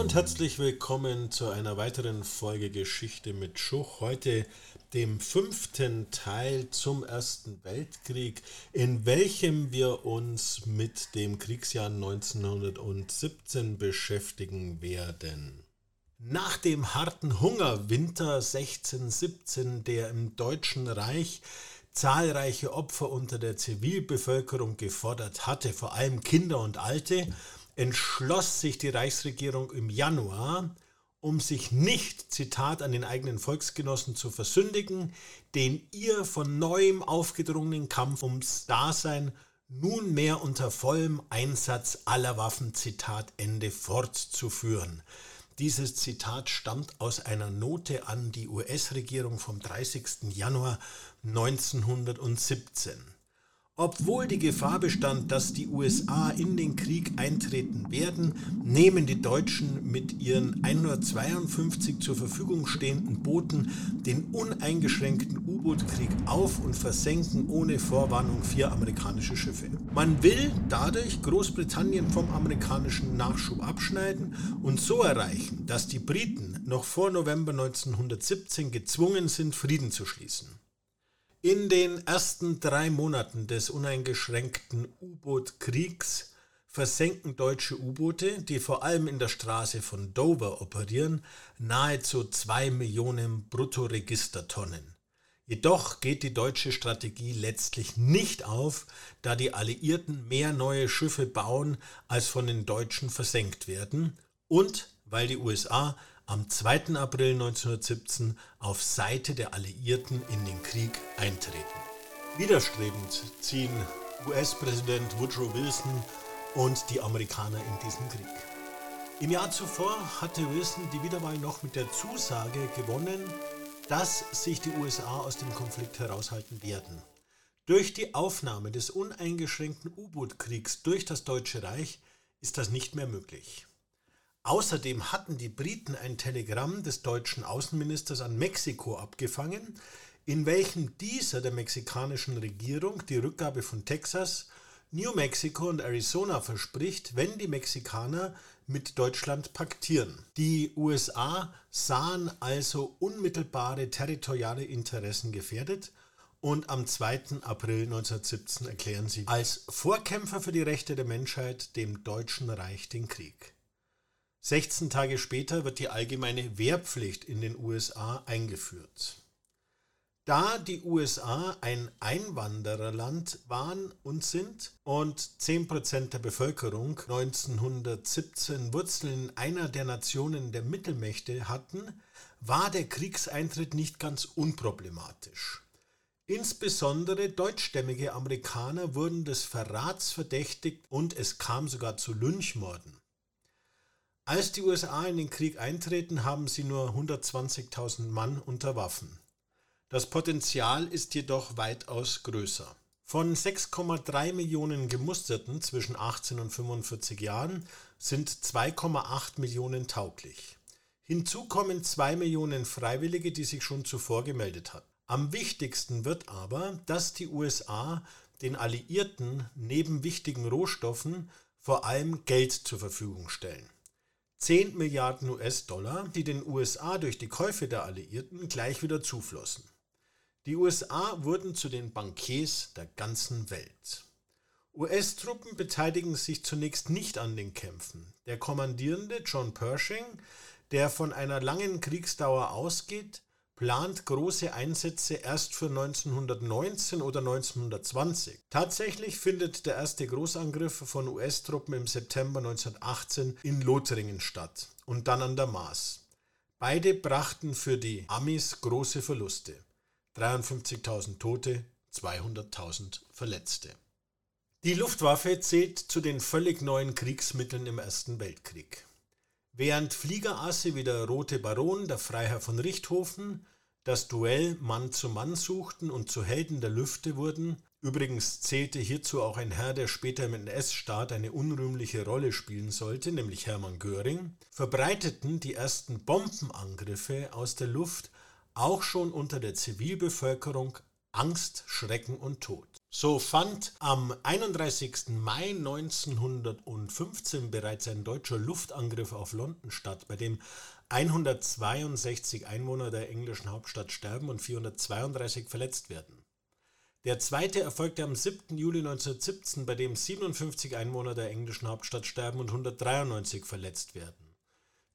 und herzlich willkommen zu einer weiteren Folge Geschichte mit Schuch. Heute dem fünften Teil zum Ersten Weltkrieg, in welchem wir uns mit dem Kriegsjahr 1917 beschäftigen werden. Nach dem harten Hungerwinter 1617, der im Deutschen Reich zahlreiche Opfer unter der Zivilbevölkerung gefordert hatte, vor allem Kinder und Alte, entschloss sich die Reichsregierung im Januar, um sich nicht, Zitat, an den eigenen Volksgenossen zu versündigen, den ihr von neuem aufgedrungenen Kampf ums Dasein nunmehr unter vollem Einsatz aller Waffen, Zitat Ende, fortzuführen. Dieses Zitat stammt aus einer Note an die US-Regierung vom 30. Januar 1917. Obwohl die Gefahr bestand, dass die USA in den Krieg eintreten werden, nehmen die Deutschen mit ihren 152 zur Verfügung stehenden Booten den uneingeschränkten U-Boot-Krieg auf und versenken ohne Vorwarnung vier amerikanische Schiffe. Man will dadurch Großbritannien vom amerikanischen Nachschub abschneiden und so erreichen, dass die Briten noch vor November 1917 gezwungen sind, Frieden zu schließen. In den ersten drei Monaten des uneingeschränkten U-Boot-Kriegs versenken deutsche U-Boote, die vor allem in der Straße von Dover operieren, nahezu zwei Millionen Bruttoregistertonnen. Jedoch geht die deutsche Strategie letztlich nicht auf, da die Alliierten mehr neue Schiffe bauen, als von den Deutschen versenkt werden und weil die USA am 2. April 1917 auf Seite der Alliierten in den Krieg eintreten. Widerstrebend ziehen US-Präsident Woodrow Wilson und die Amerikaner in diesen Krieg. Im Jahr zuvor hatte Wilson die Wiederwahl noch mit der Zusage gewonnen, dass sich die USA aus dem Konflikt heraushalten werden. Durch die Aufnahme des uneingeschränkten U-Boot-Kriegs durch das Deutsche Reich ist das nicht mehr möglich. Außerdem hatten die Briten ein Telegramm des deutschen Außenministers an Mexiko abgefangen, in welchem dieser der mexikanischen Regierung die Rückgabe von Texas, New Mexico und Arizona verspricht, wenn die Mexikaner mit Deutschland paktieren. Die USA sahen also unmittelbare territoriale Interessen gefährdet und am 2. April 1917 erklären sie als Vorkämpfer für die Rechte der Menschheit dem Deutschen Reich den Krieg. 16 Tage später wird die allgemeine Wehrpflicht in den USA eingeführt. Da die USA ein Einwandererland waren und sind und 10% der Bevölkerung 1917 Wurzeln in einer der Nationen der Mittelmächte hatten, war der Kriegseintritt nicht ganz unproblematisch. Insbesondere deutschstämmige Amerikaner wurden des Verrats verdächtigt und es kam sogar zu Lynchmorden. Als die USA in den Krieg eintreten, haben sie nur 120.000 Mann unter Waffen. Das Potenzial ist jedoch weitaus größer. Von 6,3 Millionen Gemusterten zwischen 18 und 45 Jahren sind 2,8 Millionen tauglich. Hinzu kommen 2 Millionen Freiwillige, die sich schon zuvor gemeldet hatten. Am wichtigsten wird aber, dass die USA den Alliierten neben wichtigen Rohstoffen vor allem Geld zur Verfügung stellen. 10 Milliarden US-Dollar, die den USA durch die Käufe der Alliierten gleich wieder zuflossen. Die USA wurden zu den Bankiers der ganzen Welt. US-Truppen beteiligen sich zunächst nicht an den Kämpfen. Der Kommandierende John Pershing, der von einer langen Kriegsdauer ausgeht, plant große Einsätze erst für 1919 oder 1920. Tatsächlich findet der erste Großangriff von US-Truppen im September 1918 in Lothringen statt und dann an der Maas. Beide brachten für die Amis große Verluste. 53.000 Tote, 200.000 Verletzte. Die Luftwaffe zählt zu den völlig neuen Kriegsmitteln im Ersten Weltkrieg. Während Fliegerasse wie der Rote Baron, der Freiherr von Richthofen, das Duell Mann zu Mann suchten und zu Helden der Lüfte wurden, übrigens zählte hierzu auch ein Herr, der später im NS-Staat eine unrühmliche Rolle spielen sollte, nämlich Hermann Göring, verbreiteten die ersten Bombenangriffe aus der Luft auch schon unter der Zivilbevölkerung Angst, Schrecken und Tod. So fand am 31. Mai 1915 bereits ein deutscher Luftangriff auf London statt, bei dem 162 Einwohner der englischen Hauptstadt sterben und 432 verletzt werden. Der zweite erfolgte am 7. Juli 1917, bei dem 57 Einwohner der englischen Hauptstadt sterben und 193 verletzt werden.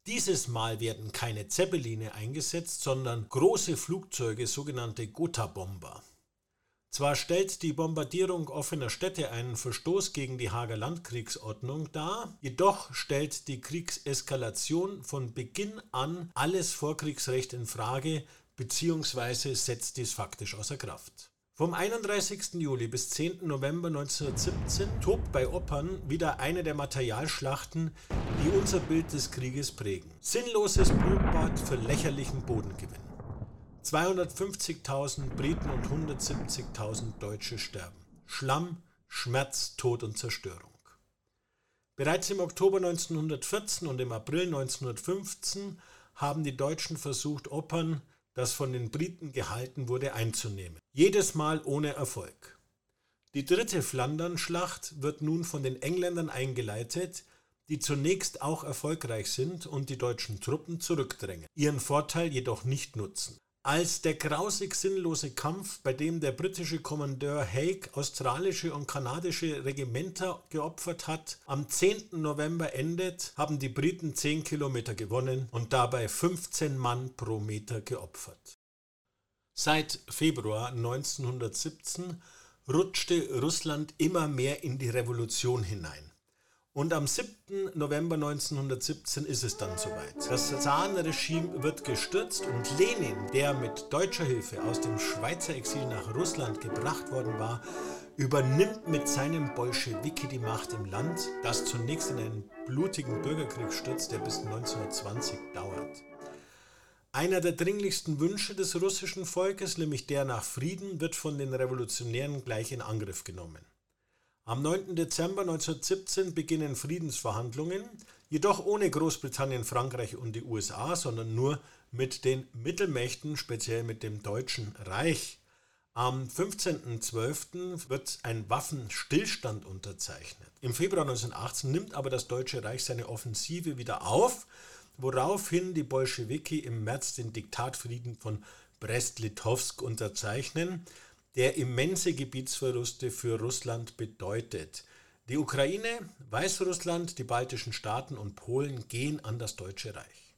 Dieses Mal werden keine Zeppeline eingesetzt, sondern große Flugzeuge, sogenannte Gotha-Bomber. Zwar stellt die Bombardierung offener Städte einen Verstoß gegen die Hager Landkriegsordnung dar, jedoch stellt die Kriegseskalation von Beginn an alles Vorkriegsrecht in Frage bzw. setzt dies faktisch außer Kraft. Vom 31. Juli bis 10. November 1917 tobt bei Oppern wieder eine der Materialschlachten, die unser Bild des Krieges prägen. Sinnloses Blutbad für lächerlichen Bodengewinn. 250.000 Briten und 170.000 Deutsche sterben. Schlamm, Schmerz, Tod und Zerstörung. Bereits im Oktober 1914 und im April 1915 haben die Deutschen versucht, Opern, das von den Briten gehalten wurde, einzunehmen. Jedes Mal ohne Erfolg. Die dritte Flandernschlacht wird nun von den Engländern eingeleitet, die zunächst auch erfolgreich sind und die deutschen Truppen zurückdrängen, ihren Vorteil jedoch nicht nutzen als der grausig sinnlose Kampf, bei dem der britische Kommandeur Haig australische und kanadische Regimenter geopfert hat, am 10. November endet, haben die Briten 10 Kilometer gewonnen und dabei 15 Mann pro Meter geopfert. Seit Februar 1917 rutschte Russland immer mehr in die Revolution hinein. Und am 7. November 1917 ist es dann soweit. Das Zarenregime wird gestürzt und Lenin, der mit deutscher Hilfe aus dem Schweizer Exil nach Russland gebracht worden war, übernimmt mit seinem Bolschewiki die Macht im Land, das zunächst in einen blutigen Bürgerkrieg stürzt, der bis 1920 dauert. Einer der dringlichsten Wünsche des russischen Volkes, nämlich der nach Frieden, wird von den Revolutionären gleich in Angriff genommen. Am 9. Dezember 1917 beginnen Friedensverhandlungen, jedoch ohne Großbritannien, Frankreich und die USA, sondern nur mit den Mittelmächten, speziell mit dem Deutschen Reich. Am 15.12. wird ein Waffenstillstand unterzeichnet. Im Februar 1918 nimmt aber das Deutsche Reich seine Offensive wieder auf, woraufhin die Bolschewiki im März den Diktatfrieden von Brest-Litovsk unterzeichnen der immense Gebietsverluste für Russland bedeutet. Die Ukraine, Weißrussland, die baltischen Staaten und Polen gehen an das Deutsche Reich.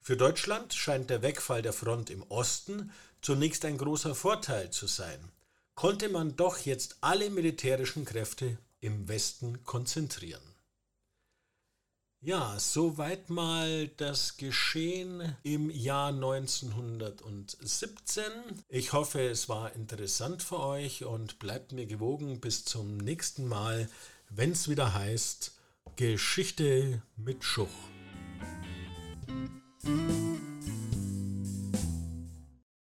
Für Deutschland scheint der Wegfall der Front im Osten zunächst ein großer Vorteil zu sein. Konnte man doch jetzt alle militärischen Kräfte im Westen konzentrieren. Ja, soweit mal das Geschehen im Jahr 1917. Ich hoffe, es war interessant für euch und bleibt mir gewogen bis zum nächsten Mal, wenn es wieder heißt Geschichte mit Schuch.